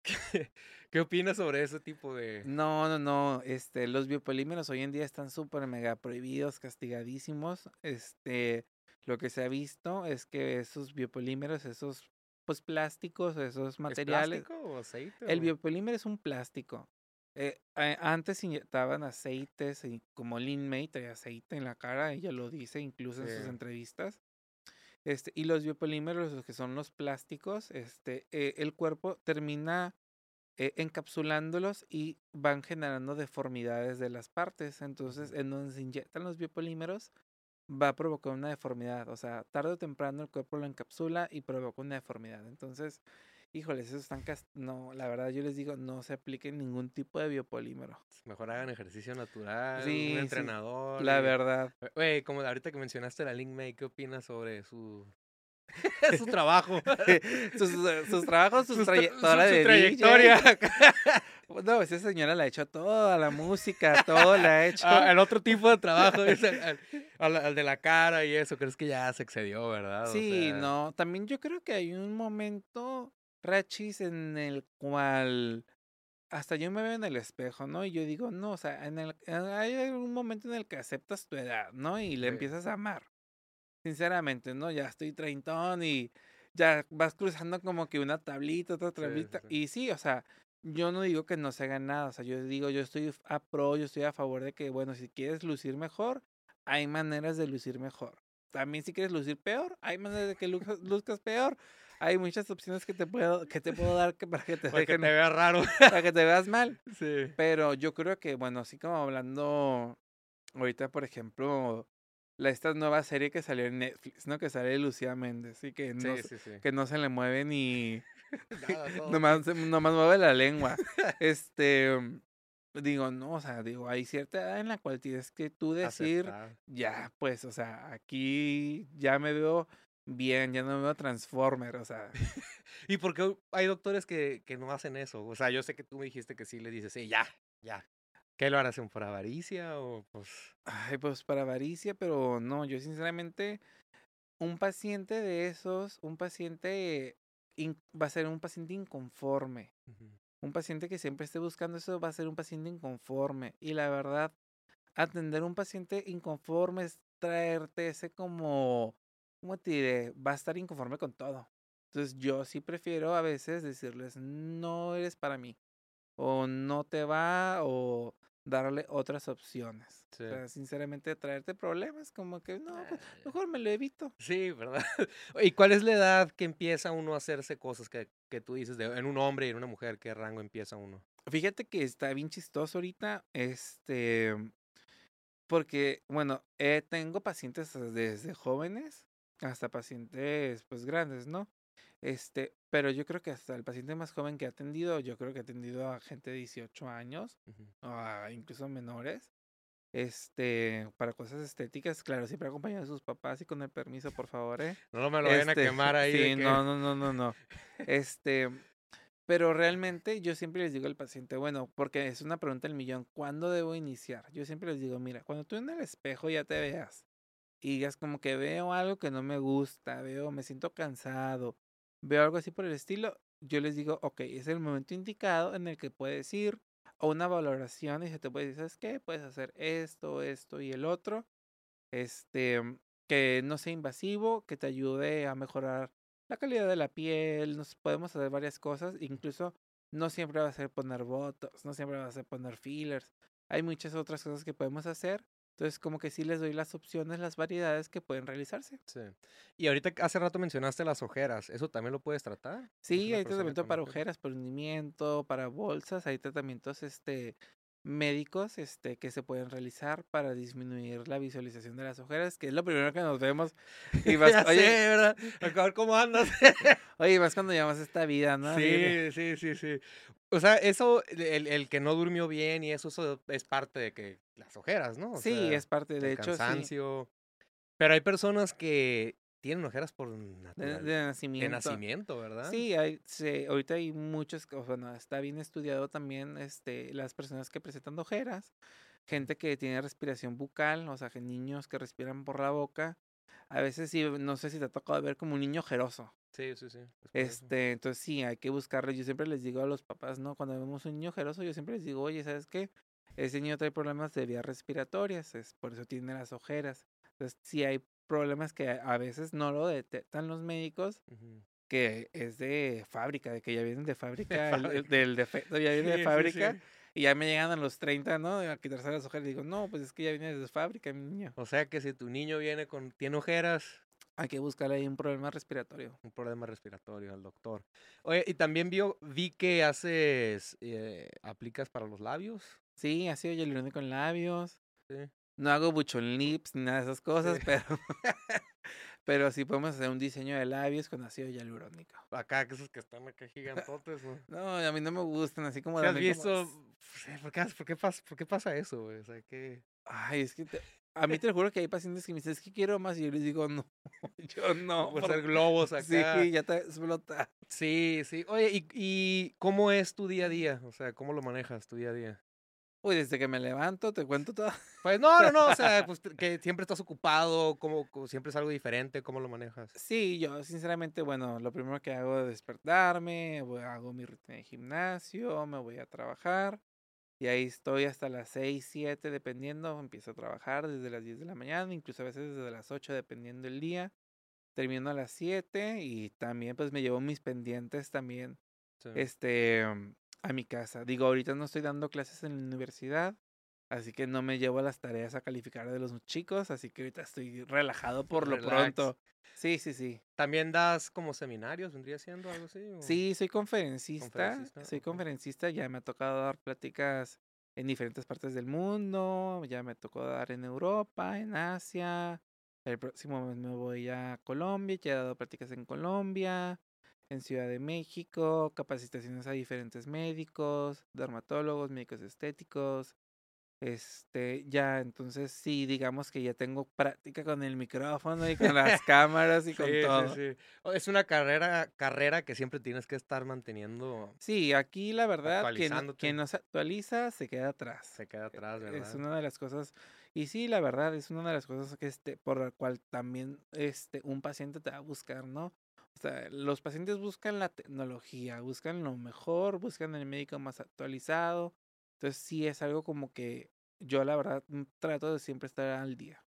¿Qué, opinas sobre ese tipo de...? No, no, no, este, los biopolímeros hoy en día están súper mega prohibidos, castigadísimos. Este, lo que se ha visto es que esos biopolímeros, esos pues plásticos, esos ¿Es materiales, plástico o aceite? el biopolímero es un plástico. Eh, a- antes inyectaban aceites, y como Lin May trae aceite en la cara, ella lo dice incluso en sus entrevistas. Este, y los biopolímeros, los que son los plásticos, este, eh, el cuerpo termina eh, encapsulándolos y van generando deformidades de las partes. Entonces, en donde se inyectan los biopolímeros, va a provocar una deformidad. O sea, tarde o temprano el cuerpo lo encapsula y provoca una deformidad. Entonces, híjoles, esos están... No, la verdad yo les digo, no se apliquen ningún tipo de biopolímero. Mejor hagan ejercicio natural, Sí, un entrenador. La y- verdad. Güey, como ahorita que mencionaste la Link May, ¿qué opinas sobre su, su trabajo? sus, eh, sus trabajos, sus Sus tra- trayectoria su- su de trayectoria. No, esa señora la ha hecho toda la música, todo la ha hecho. Ah, el otro tipo de trabajo es al, al- al- al de la cara y eso, crees que ya se excedió, ¿verdad? O Sí, sea, no, también yo creo que hay un momento, Rachis, en el cual hasta yo me veo en el espejo, ¿no? Y yo digo, no, o sea, en el, hay un momento en el que aceptas tu edad, ¿no? Y le Sí. empiezas a amar. Sinceramente, ¿no? Ya estoy treintón y ya vas cruzando como que una tablita, otra sí, tablita. sí. Y sí, o sea, yo no digo que no se haga nada, o sea, yo digo, yo estoy a pro, yo estoy a favor de que, bueno, si quieres lucir mejor, hay maneras de lucir mejor. También si quieres lucir peor, hay maneras de que luzcas, luzcas peor. Hay muchas opciones que te puedo, que te puedo dar que para que te Para que te vea raro. para que te veas mal. Sí. Pero yo creo que, bueno, así como hablando ahorita, por ejemplo, la, esta nueva serie que salió en Netflix, ¿no? Que sale Lucía Méndez y que no, Sí, se- sí, sí. que no se le mueve ni... Nada, nomás, mueve la lengua. Este... Digo, no, o sea, digo, hay cierta edad en la cual tienes que tú decir, ya, pues, o sea, aquí ya me veo bien, ya no me veo Transformer, o sea, ¿Y por qué hay doctores que, que no hacen eso? O sea, yo sé que tú me dijiste que sí le dices, sí, ya, ya. ¿Qué lo harán por avaricia o pues...? ay, pues para avaricia, pero no, yo sinceramente, un paciente de esos, un paciente in- va a ser un paciente inconforme. Un paciente que siempre esté buscando eso va a ser un paciente inconforme. Y la verdad, atender a un paciente inconforme es traerte ese como, ¿cómo te diré? Va a estar inconforme con todo. Entonces yo sí prefiero a veces decirles, no eres para mí. O no te va, o darle otras opciones. Sí. O sea, sinceramente, traerte problemas, como que no, pues, mejor me lo evito. Sí, ¿verdad? ¿Y cuál es la edad que empieza uno a hacerse cosas que, que tú dices de, en un hombre y en una mujer? ¿Qué rango empieza uno? Fíjate que está bien chistoso ahorita, este, porque, bueno, eh, tengo pacientes desde jóvenes hasta pacientes, pues, grandes, ¿no? Este, pero yo creo que hasta el paciente más joven que he atendido, yo creo que he atendido a gente de 18 años, Ujú. a incluso menores, este, para cosas estéticas, claro, siempre acompañado de sus papás y con el permiso, por favor, ¿eh? No me lo vayan a Este, quemar ahí. Sí, que- no, no, no, no, no. Este, pero realmente yo siempre les digo al paciente, bueno, porque es una pregunta del millón, ¿cuándo debo iniciar? Yo siempre les digo, mira, cuando tú en el espejo ya te veas y digas como que veo algo que no me gusta, veo, me siento cansado, veo algo así por el estilo, yo les digo, ok, es el momento indicado en el que puedes ir a una valoración y se te puede decir, ¿sabes qué? Puedes hacer esto, esto y el otro. Este, que no sea invasivo, que te ayude a mejorar la calidad de la piel, nos podemos hacer varias cosas, incluso no siempre va a ser poner botox, no siempre va a ser poner fillers, hay muchas otras cosas que podemos hacer, entonces como que sí les doy las opciones, las variedades que pueden realizarse. Sí. Y ahorita hace rato mencionaste las ojeras. ¿Eso también lo puedes tratar? ¿Es Sí, hay tratamiento para ojeras? por hundimiento, para bolsas, hay tratamientos este médicos este, que se pueden realizar para disminuir la visualización de las ojeras, que es lo primero que nos vemos. Y vas, Ya oye, sé, ¿verdad? A ver cómo andas. oye, más cuando llevas esta vida, ¿no? Sí, sí, sí, sí. O sea, eso, el, el que no durmió bien y eso, eso es parte de que las ojeras, ¿no? O sí, sea, es parte, de el hecho, sí, cansancio. Pero hay personas que tienen ojeras por de, natural- de de nacimiento. nacimiento, ¿verdad? Sí, hay, ahorita hay sea, bueno, está bien estudiado también este, las personas que presentan ojeras, gente que tiene respiración bucal, o sea, que niños que respiran por la boca. A veces sí, no sé si te ha tocado ver como un niño ojeroso. Sí, sí, sí. es por eso. Este, entonces sí, hay que buscarlo. Yo siempre les digo a los papás, ¿no? Cuando vemos un niño ojeroso, yo siempre les digo, oye, ¿sabes qué? Ese niño trae problemas de vías respiratorias, es por eso tiene las ojeras. Entonces, sí hay problemas que a veces no lo detectan los médicos, Ujú. que es de fábrica, de que ya vienen de fábrica, el- el- del defecto ya viene Sí, de sí, fábrica, sí. y ya me llegan a los 30, ¿no? A quitarse las ojeras, y digo, no, pues es que ya viene de fábrica, mi niño. O sea que si tu niño viene con, tiene ojeras, Hay que buscarle ahí un problema respiratorio. un problema respiratorio al doctor. Oye, y también vio, vi que haces, eh, aplicas para los labios. Sí, ácido hialurónico en labios. Sí. No hago buchon lips ni nada de esas cosas, Sí. pero pero sí podemos hacer un diseño de labios con ácido hialurónico. Acá, que esos que están acá gigantotes, ¿no? No, a mí no me gustan, así como ¿Sí has como- visto? ¿Por qué, por, qué pasa, ¿Por qué pasa eso, güey? O sea, que... Ay, es que te- a mí te lo juro que hay pacientes que me dicen, es que quiero más, y yo les digo, no, yo no. Por hacer globos acá. Sí, ya te explota. Sí, sí. Oye, ¿y, ¿y cómo es tu día a día? O sea, ¿cómo lo manejas tu día a día? Uy, desde que me levanto, te cuento todo. Pues no, no, no, o sea, pues que siempre estás ocupado, como siempre es algo diferente, ¿cómo lo manejas? Sí, yo sinceramente, bueno, lo primero que hago es despertarme, voy- hago mi rutina de gimnasio, me voy a trabajar y ahí estoy hasta las 6, 7, dependiendo, empiezo a trabajar desde las 10 de la mañana, incluso a veces desde las 8, dependiendo del día. Termino a las 7 y también pues me llevo mis pendientes también Sí. este mm, a mi casa. Digo, ahorita no estoy dando clases en la universidad, así que no me llevo las tareas a calificar de los chicos, así que ahorita estoy relajado por lo pronto. Sí, sí, sí. ¿También das como seminarios? ¿Vendría siendo algo así? o? Sí, soy conferencista. Conferencista, Soy conferencista. Ya me ha tocado dar pláticas en diferentes partes del mundo. Ya me tocó dar en Europa, en Asia. El próximo mes me voy a Colombia. Ya he dado pláticas en Colombia, en Ciudad de México, capacitaciones a diferentes médicos, dermatólogos, médicos estéticos. Este, ya, entonces sí, digamos que ya tengo práctica con el micrófono y con las cámaras y con Sí, sí, todo. sí. O- Es una carrera, carrera que siempre tienes que estar manteniendo. Sí, aquí la verdad, quien, quien no se actualiza se queda atrás. Se queda atrás, ¿verdad? Es una de las cosas, y sí, la verdad, es una de las cosas que este, por la cual también este, un paciente te va a buscar, ¿no? O sea, los pacientes buscan la tecnología, buscan lo mejor, buscan el médico más actualizado. Entonces sí es algo como que yo la verdad mm, trato de siempre estar al día.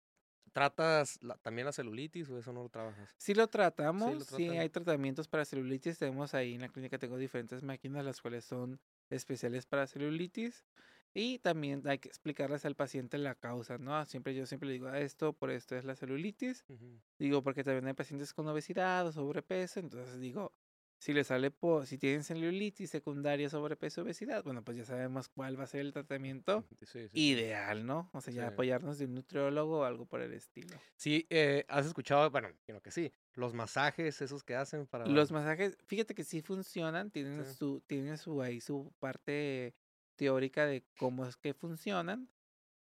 ¿Tratas la- también la celulitis o eso no lo trabajas? Sí lo tratamos, sí, tratan. hay tratamientos para celulitis. Tenemos ahí en la clínica, tengo diferentes máquinas, las cuales son especiales para celulitis. Y también hay que explicarles al paciente la causa, ¿no? Siempre yo siempre le digo, "Ah, esto por esto es la celulitis. Ujú. Digo, porque también hay pacientes con obesidad o sobrepeso. Entonces digo, si le sale por, si tienen celulitis secundaria, sobrepeso, obesidad, bueno, pues ya sabemos cuál va a ser el tratamiento Sí, sí, ideal, ¿no? O sea, ya Sí. apoyarnos de un nutriólogo o algo por el estilo. Sí, eh, has escuchado, bueno, creo que sí, los masajes esos que hacen para... Los masajes, fíjate que sí funcionan, tienen su, tienen su ahí su parte teórica de cómo es que funcionan.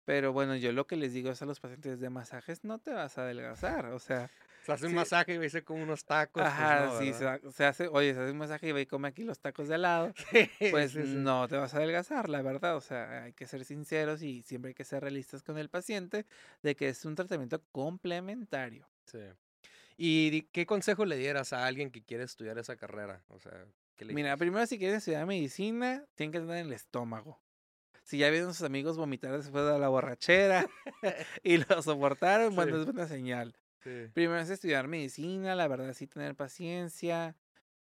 Pero bueno, yo lo que les digo es a los pacientes de masajes, no te vas a adelgazar. O sea, Se hace un sí. masaje y dice como unos tacos. pues ajá, no, si se, se hace, oye, se hace un masaje y ve y come aquí los tacos de al lado, Sí, pues sí, sí. no te vas a adelgazar, la verdad. O sea, hay que ser sinceros y siempre hay que ser realistas con el paciente de que es un tratamiento complementario. Sí. ¿Y qué consejo le dieras a alguien que quiere estudiar esa carrera? O sea, ¿qué le Mira, primero si quieren estudiar medicina, tienen que tener el estómago. Si ya vieron sus amigos vomitar después de la borrachera y lo soportaron, bueno, Sí. es buena señal. Sí. Primero es estudiar medicina, la verdad sí tener paciencia.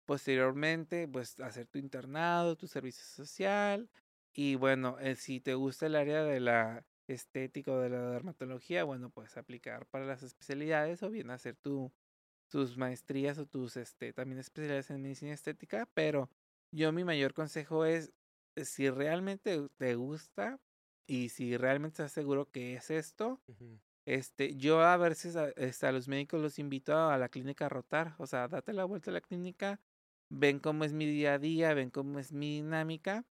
Posteriormente, pues hacer tu internado, tu servicio social. Y bueno, eh, si te gusta el área de la estética o de la dermatología, bueno, pues aplicar para las especialidades o bien hacer tu, tus maestrías o tus este, también especialidades en medicina estética. Pero yo mi mayor consejo es, si realmente te gusta, y si realmente estás seguro que es esto, Ujú. este, yo a veces a, este, a los médicos los invito a la clínica a rotar, o sea, date la vuelta a la clínica, ven cómo es mi día a día, ven cómo es mi dinámica,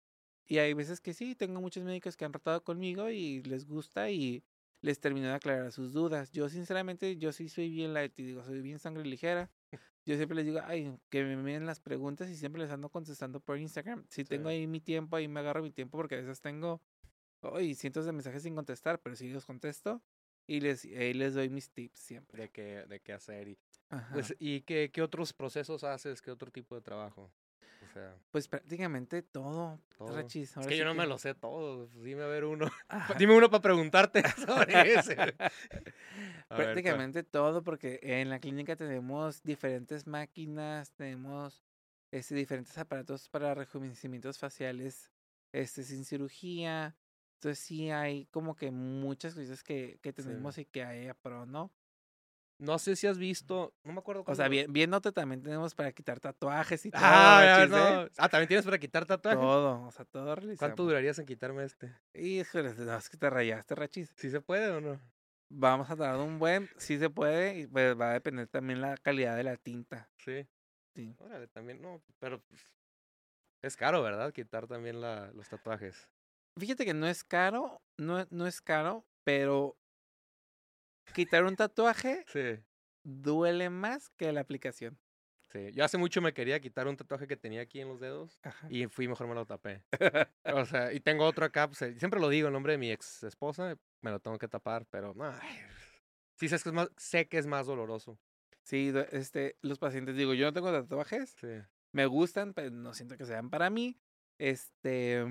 y hay veces que sí, tengo muchos médicos que han rotado conmigo y les gusta y les termino de aclarar sus dudas. Yo sinceramente, yo sí soy bien light, y digo, soy bien sangre ligera. Yo siempre les digo, ay, que me envíen las preguntas y siempre les ando contestando por Instagram. Si tengo Sí. ahí mi tiempo, ahí me agarro mi tiempo porque a veces tengo Hoy cientos de mensajes sin contestar, pero sí los contesto y les, ahí les doy mis tips siempre. De qué, de qué hacer. Y, Ajá. pues, ¿y qué, qué otros procesos haces? ¿Qué otro tipo de trabajo? O sea, Pues prácticamente todo. todo. Rachis, Es que sí yo no me lo sé todo. pues, Dime a ver uno. Ajá. Dime uno para preguntarte sobre ese. Prácticamente todo, porque en la clínica tenemos diferentes máquinas, tenemos este, diferentes aparatos para rejuvenecimientos faciales este, sin cirugía. Entonces sí hay como que muchas cosas que, que tenemos y que hay a pro, ¿no? No sé si has visto. No me acuerdo. O sea, bien, viéndote también tenemos para quitar tatuajes y todo. Ah, ¿eh? no. ah, también tienes para quitar tatuajes. Todo, o sea, todo realizamos. ¿Cuánto durarías en quitarme este? Híjole, no, es que te rayaste, Rachis. ¿Sí se puede o no? Vamos a tardar un buen, sí se puede, y pues va a depender también la calidad de la tinta. Sí. Sí. Órale, también, no, pero pues, es caro, ¿verdad? Quitar también la, los tatuajes. Fíjate que no es caro, no, no es caro, pero quitar un tatuaje Sí, duele más que la aplicación. sí. Yo hace mucho me quería quitar un tatuaje que tenía aquí en los dedos Ajá. y fui mejor me lo tapé. O sea, y tengo otro acá, pues, eh, siempre lo digo, el nombre de mi ex esposa, me lo tengo que tapar, pero no, sí sé que es más, sé que es más doloroso. Sí, este, los pacientes, digo, yo no tengo tatuajes, Sí. me gustan, pero no siento que sean para mí. Este,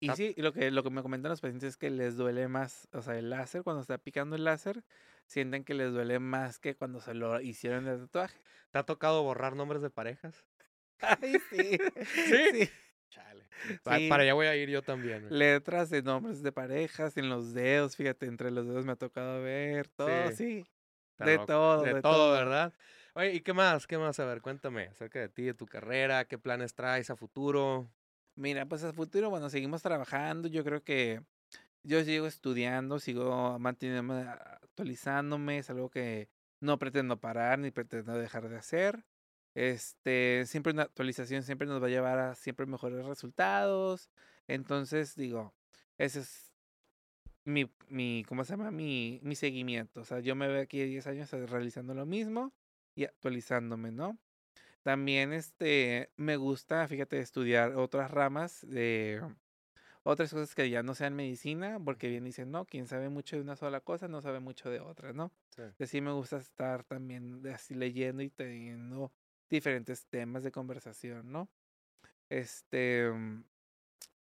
y Ah. sí, lo que, lo que me comentan los pacientes es que les duele más, o sea, el láser, cuando está picando el láser, sienten que les duele más que cuando se lo hicieron el tatuaje. ¿Te ha tocado borrar nombres de parejas? Ay, sí. ¿Sí? Chale. Sí. Para allá voy a ir yo también. güey. Letras de nombres de parejas en los dedos, fíjate, entre los dedos me ha tocado ver, todo, Sí. sí. De loco. todo, de, de todo, todo. ¿verdad? Oye, ¿y qué más? ¿Qué más? A ver, cuéntame acerca de ti, de tu carrera, qué planes traes a futuro. Mira, pues a futuro, bueno, seguimos trabajando. Yo creo que yo sigo estudiando, sigo manteniéndome actualizándome. Es algo que no pretendo parar ni pretendo dejar de hacer. Este, siempre una actualización siempre nos va a llevar a siempre mejores resultados. Entonces, digo, ese es mi, mi, ¿cómo se llama? Mi, mi seguimiento. O sea, yo me veo aquí 10 años eh, realizando lo mismo y actualizándome, ¿no? También este me gusta, fíjate, estudiar otras ramas de otras cosas que ya no sean medicina, porque bien dicen, no, quien sabe mucho de una sola cosa no sabe mucho de otra, ¿no? Sí. Y así me gusta estar también así leyendo y teniendo diferentes temas de conversación, ¿no? Este, mm,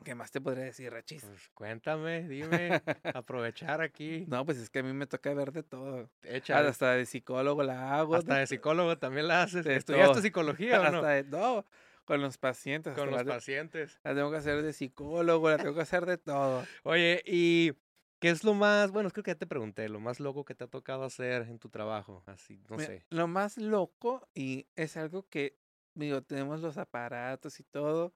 ¿qué más te podría decir, Rachis? Pues cuéntame, dime, aprovechar aquí. No, pues es que a mí me toca ver de todo. Échale. Hasta de psicólogo la hago. Hasta de psicólogo también la haces. ¿Estudiaste psicología o hasta no? de no, con los pacientes. Con hasta los la- pacientes. La tengo que hacer de psicólogo, la tengo que hacer de todo. Oye, ¿y qué es lo más, bueno, creo que ya te pregunté, lo más loco que te ha tocado hacer en tu trabajo? Así, no Mira, sé. Lo más loco, y es algo que, digo, tenemos los aparatos y todo,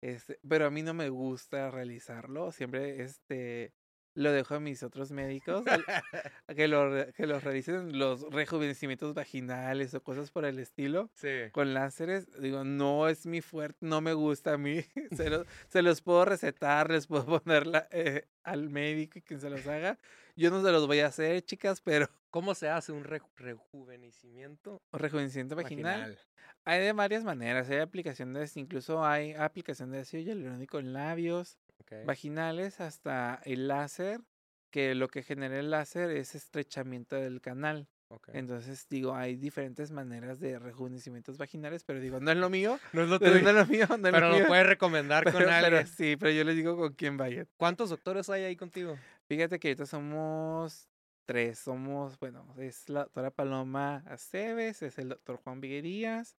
este, pero a mí no me gusta realizarlo. Siempre este lo dejo a mis otros médicos a que lo, que los realicen los rejuvenecimientos vaginales o cosas por el estilo. Sí. Con láseres, digo, no es mi fuerte, no me gusta a mí. Se, lo- se los puedo recetar, les puedo poner la- eh, al médico y quien se los haga. Yo no se los voy a hacer, chicas, pero ¿Cómo se hace un reju- rejuvenecimiento rejuvenecimiento vaginal. vaginal? Hay de varias maneras, hay aplicaciones, incluso hay aplicación de ácido hialurónico en labios, Ok. vaginales, hasta el láser, que lo que genera el láser es estrechamiento del canal. ok. Entonces, digo, hay diferentes maneras de rejuvenecimientos vaginales, pero digo, no es lo mío, No es lo no es tuyo, lo mío, no es pero lo lo puedes recomendar con pero, pero alguien. sí, pero yo les digo con quién vayan. ¿Cuántos doctores hay ahí contigo? Fíjate que ahorita somos tres, somos, bueno, es la doctora Paloma Aceves, es el doctor Juan Viguerías,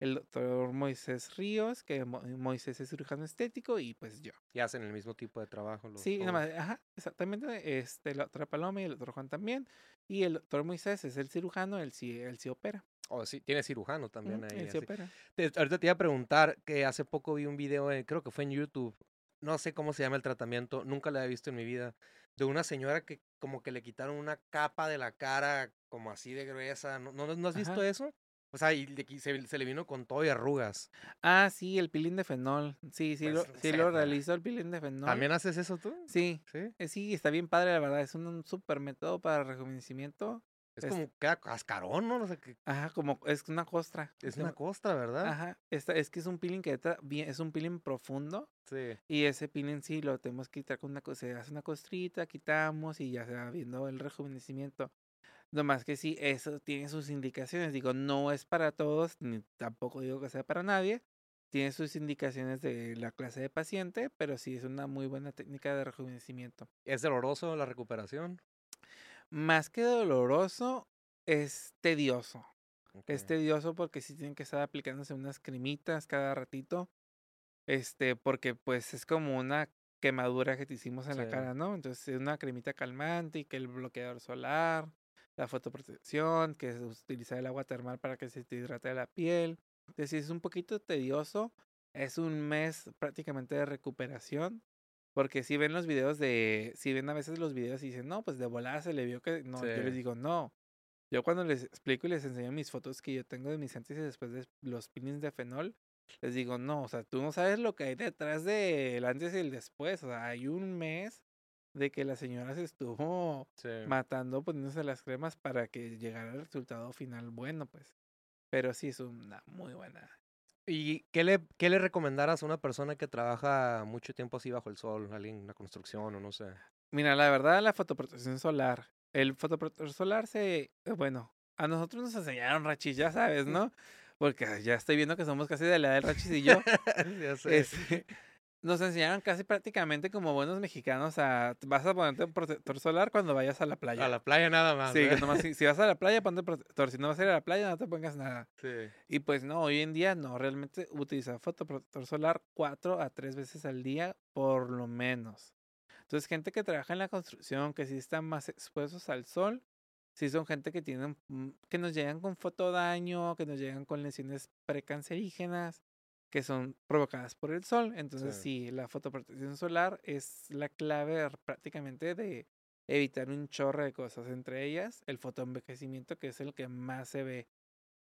el doctor Moisés Ríos, que Mo- Moisés es cirujano estético, y pues yo. Y hacen el mismo tipo de trabajo. Los, Sí, nada más, ajá, exactamente, este, la doctora Paloma y el doctor Juan también, y el doctor Moisés es el cirujano, él sí, él sí opera. Oh, sí, tiene cirujano también ahí. él sí opera. Te- ahorita te iba a preguntar que hace poco vi un video, creo que fue en YouTube, no sé cómo se llama el tratamiento, nunca lo había visto en mi vida, de una señora que como que le quitaron una capa de la cara como así de gruesa. ¿No, no, ¿no has visto Ajá. eso? O sea, y qui- se, se le vino con todo y arrugas. Ah, sí, el peeling de fenol. Sí, sí, lo, Pues, sí sé, lo realizo el peeling de fenol. ¿También haces eso tú? Sí, Sí. eh, sí, está bien padre, la verdad. Es un, un súper método para rejuvenecimiento. Es Es- como queda cascarón, ¿no? No sé qué. Ajá, como es una costra. Es de- una costra, ¿verdad? Ajá, esta, es que es un peeling que entra bien, es un peeling profundo. Sí. Y ese peeling sí lo tenemos que quitar con una se hace una costrita, quitamos y ya se va viendo el rejuvenecimiento. Nomás que sí, eso tiene sus indicaciones. Digo, no es para todos, ni tampoco digo que sea para nadie. Tiene sus indicaciones de la clase de paciente, pero sí es una muy buena técnica de rejuvenecimiento. ¿Es doloroso la recuperación? Más que doloroso, es tedioso. Es tedioso porque sí tienen que estar aplicándose unas cremitas cada ratito. Este, porque pues es como una quemadura que te hicimos en la cara, ¿no? Entonces es una cremita calmante y que el bloqueador solar, la fotoprotección, que es utilizar el agua termal para que se te hidrate la piel. Entonces sí es un poquito tedioso. Es un mes prácticamente de recuperación. Porque si ven los videos de, si ven a veces los videos y dicen, no, pues de volada se le vio que, no, yo les Sí. digo, no. Yo cuando les explico y les enseño mis fotos que yo tengo de mis antes y después de los peelings de fenol, les digo, no, o sea, tú no sabes lo que hay detrás del antes y el después. O sea, hay un mes de que la señora se estuvo Sí. matando poniéndose las cremas para que llegara el resultado final bueno, pues. Pero sí es una muy buena. ¿Y qué le, qué le recomendaras a una persona que trabaja mucho tiempo así bajo el sol? Alguien en la construcción o no sé. Mira, la verdad, la fotoprotección solar. El fotoprotector solar se, eh, bueno, a nosotros nos enseñaron rachis, ya sabes, ¿no? Porque ya estoy viendo que somos casi de la edad del rachis y yo. ya sé. Este, nos enseñaron casi prácticamente como buenos mexicanos a vas a ponerte un protector solar cuando vayas a la playa. A la playa nada más. Sí, que ¿verdad? nomás si, si vas a la playa ponte protector, si no vas a ir a la playa no te pongas nada. Sí. Y pues no, hoy en día no, realmente utilizar fotoprotector solar cuatro a tres veces al día por lo menos. Entonces, gente que trabaja en la construcción, que sí están más expuestos al sol, sí son gente que tienen, mm, que nos llegan con fotodaño, que nos llegan con lesiones precancerígenas, que son provocadas por el sol. Entonces, Sí. sí, la fotoprotección solar es la clave prácticamente de evitar un chorro de cosas, entre ellas el fotoenvejecimiento, que es el que más se ve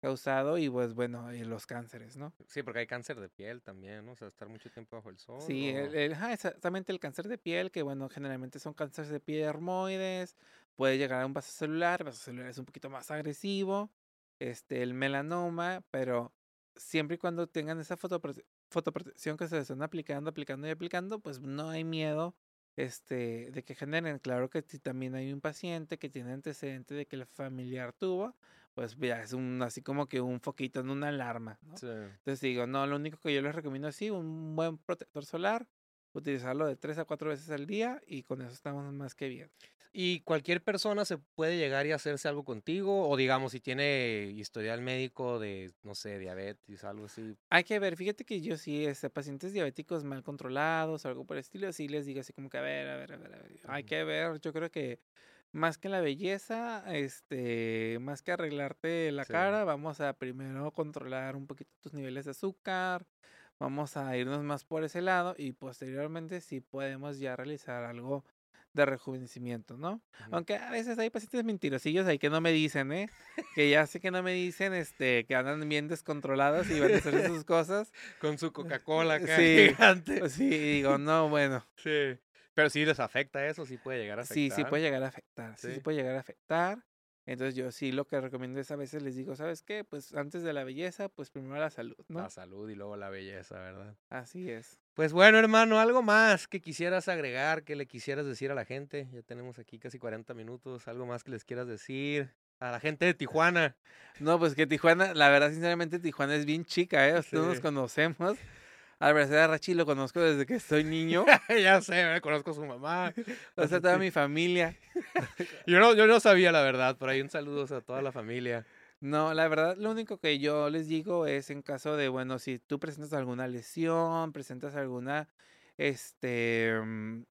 causado, y pues bueno, y los cánceres, ¿no? Sí, porque hay cáncer de piel también, ¿no? O sea, estar mucho tiempo bajo el sol. Sí, el, o- el- ajá, exactamente el cáncer de piel, que bueno, generalmente son cánceres de piel hermoides, puede llegar a un vaso celular, el vaso celular es un poquito más agresivo, este, el melanoma, pero siempre y cuando tengan esa fotoprote- fotoprotección que se les están aplicando, aplicando y aplicando, pues no hay miedo este, de que generen. Claro que si también hay un paciente que tiene antecedente de que el familiar tuvo, pues ya es un así como que un foquito en una alarma, ¿no? Sí. Entonces digo, no, lo único que yo les recomiendo es sí, un buen protector solar, utilizarlo de tres a cuatro veces al día y con eso estamos más que bien. ¿Y cualquier persona se puede llegar y hacerse algo contigo? O digamos, si tiene historial médico de, no sé, diabetes, algo así. Hay que ver, fíjate que yo sí, este, pacientes diabéticos mal controlados o algo por el estilo, sí les digo así como que a ver, a ver, a ver, a ver, hay que ver, yo creo que más que la belleza, este, más que arreglarte la Sí. cara, vamos a primero controlar un poquito tus niveles de azúcar, vamos a irnos más por ese lado y posteriormente sí podemos ya realizar algo de rejuvenecimiento, ¿no? Aunque a veces hay pacientes mentirosillos ahí que no me dicen, ¿eh? Que ya sé que no me dicen, este, que andan bien descontrolados y van a hacer sus cosas. Con su Coca-Cola acá Sí, gigante. Sí, digo, no, bueno, Sí. Pero sí les afecta eso, sí puede llegar a afectar. sí, sí puede llegar a afectar, sí Sí. puede llegar a afectar. Entonces yo sí lo que recomiendo es a veces les digo, ¿sabes qué? Pues antes de la belleza, pues primero la salud, ¿no? La salud y luego la belleza, ¿verdad? Así es. Pues bueno, hermano, algo más que quisieras agregar, que le quisieras decir a la gente. Ya tenemos aquí casi 40 minutos. Algo más que les quieras decir a la gente de Tijuana. No, pues que Tijuana, la verdad, sinceramente, Tijuana es bien chica, ¿eh? Todos nos conocemos. Al parecer a Rachi lo conozco desde que soy niño. ya sé, conozco a su mamá. O sea, toda mi familia. Yo no, yo no sabía la verdad, por ahí un saludo a toda la familia. No, la verdad, lo único que yo les digo es en caso de, bueno, si tú presentas alguna lesión, presentas alguna, este, mm,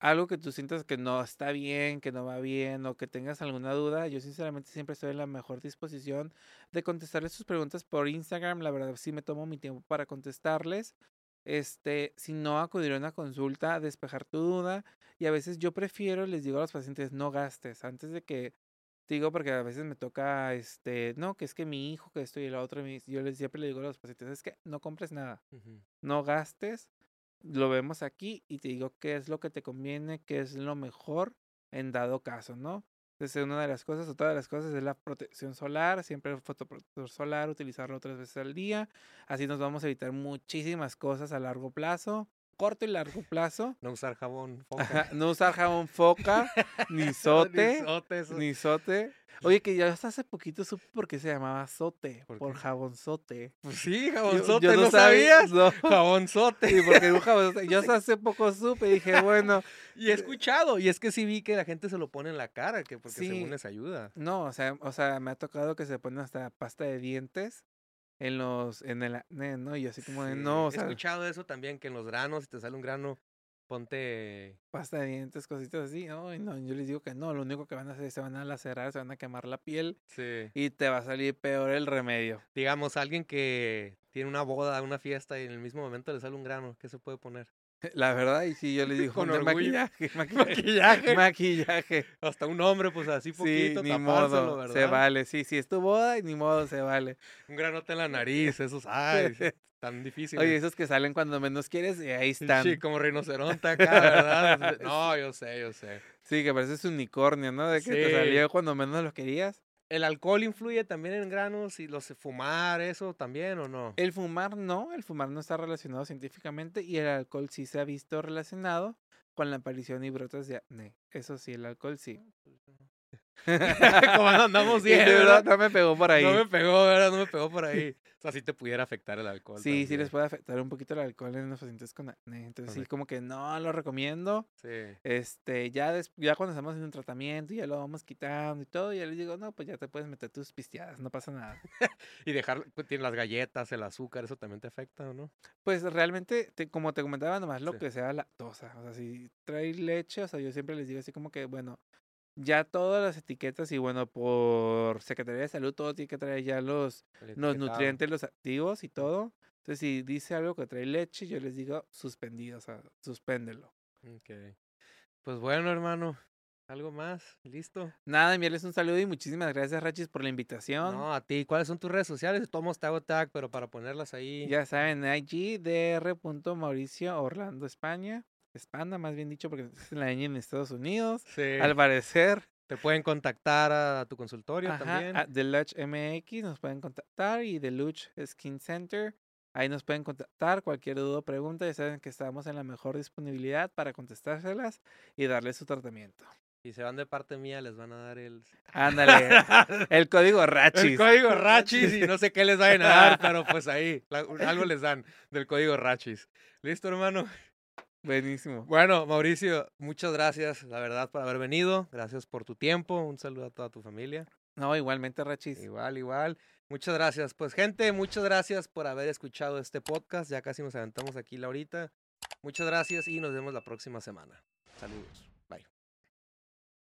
algo que tú sientas que no está bien, que no va bien, o que tengas alguna duda, yo sinceramente siempre estoy en la mejor disposición de contestarles sus preguntas por Instagram. La verdad, sí me tomo mi tiempo para contestarles. este, si no acudir a una consulta, despejar tu duda. Y a veces yo prefiero, les digo a los pacientes, no gastes antes de que digo porque a veces me toca, este, no, que es que mi hijo, que esto y el otro, yo les siempre le digo a los pacientes, es que no compres nada, Ujú. no gastes, lo vemos aquí y te digo qué es lo que te conviene, qué es lo mejor en dado caso, ¿no? Entonces, una de las cosas, otra de las cosas es la protección solar, siempre el fotoprotector solar, utilizarlo tres veces al día, así nos vamos a evitar muchísimas cosas a largo plazo, corto y largo plazo. No usar jabón. foca. Ajá, no usar jabón foca, ni sote, Ni sote, eso. ni sote. Oye, que yo hasta hace poquito supe por qué se llamaba sote, ¿Por por, jabonzote. Pues sí, Yo- jabonzote, yo ¿no, sabía, sabías? No. Jabonzote. Sí, porque un jabonzote- Yo hasta hace poco supe y dije, bueno, Y he escuchado, y es que sí vi que la gente se lo pone en la cara, que porque Sí. según les ayuda. no, o sea, o sea, me ha tocado que se ponen hasta pasta de dientes en los, en el acné, ¿no? Y así como de, Sí, no, o he sea, escuchado eso también, que en los granos, si te sale un grano, ponte... pasta de dientes, cositas así. Ay, no, yo les digo que no, lo único que van a hacer es se van a lacerar, se van a quemar la piel Sí. y te va a salir peor el remedio. Digamos, alguien que tiene una boda, una fiesta y en el mismo momento le sale un grano, ¿qué se puede poner? La verdad, y sí, yo les digo, Con "Ponte orgullo. maquillaje, maquillaje, Maquillaje. maquillaje. Hasta un hombre, pues así Sí, poquito, ni tapárselo, modo, ¿verdad? se vale. Sí, sí, es tu boda y ni modo, se vale. Un granote en la nariz, esos, ay, sí, tan difícil. Oye, esos que salen cuando menos quieres y ahí están. Sí, como rinoceronte acá, ¿verdad? No, yo sé, yo sé. Sí, que pareces unicornio, ¿no? De que te Sí. salió cuando menos lo querías. ¿El alcohol influye también en granos y los fumar, eso también o no? El fumar no, el fumar no está relacionado científicamente y el alcohol sí se ha visto relacionado con la aparición y brotes de acné. Eso sí, el alcohol sí. Como andamos bien, ¿verdad? verdad, no me pegó por ahí. No me pegó, ¿verdad? No me pegó por ahí. O sea, sí te pudiera afectar el alcohol. Sí, sí también. les puede afectar un poquito el alcohol en los pacientes con acné. Entonces sí, Correcto. como que no lo recomiendo. Sí. Este, ya, des- ya cuando estamos en un tratamiento, ya lo vamos quitando y todo, ya les digo, no, pues ya te puedes meter tus pisteadas, no pasa nada. Y dejar, pues, tiene las galletas, el azúcar, ¿eso también te afecta o no? Pues realmente, te- como te comentaba, nomás lo Sí. que sea lactosa. O sea, si trae leche, o sea, yo siempre les digo así como que, bueno, ya todas las etiquetas y bueno, por Secretaría de Salud, todo tiene que traer ya los, los nutrientes, los activos y todo. Entonces, si dice algo que trae leche, yo les digo suspendido, o sea, suspéndelo. Ok. Pues bueno, hermano. ¿Algo más? ¿Listo? Nada, enviarles un saludo y muchísimas gracias, Rachis, por la invitación. No, a ti. ¿Cuáles son tus redes sociales? Tomo te hago tag, pero para ponerlas ahí. Ya saben, IG, dr. Orlando, España. España, más bien dicho, porque es la ñ en Estados Unidos. Sí. Al parecer, Te pueden contactar a tu consultorio ajá, también. a Deluxe MX nos pueden contactar y Deluxe Skin Center. Ahí nos pueden contactar cualquier duda o pregunta. Ya saben que estamos en la mejor disponibilidad para contestárselas y darles su tratamiento. Y se van de parte mía, les van a dar el. Ándale, el código El Rachis. código Rachis y no sé qué les vayan a dar, pero pues ahí, la- algo les dan del código Rachis. ¿Listo, hermano? Buenísimo. Bueno, Mauricio, muchas gracias, la verdad, por haber venido. Gracias por tu tiempo. Un saludo a toda tu familia. No, igualmente, Rachis. Igual, igual. Muchas gracias. Pues, gente, muchas gracias por haber escuchado este podcast. Ya casi nos aventamos aquí la horita. Muchas gracias y nos vemos la próxima semana. Saludos.